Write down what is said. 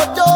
yo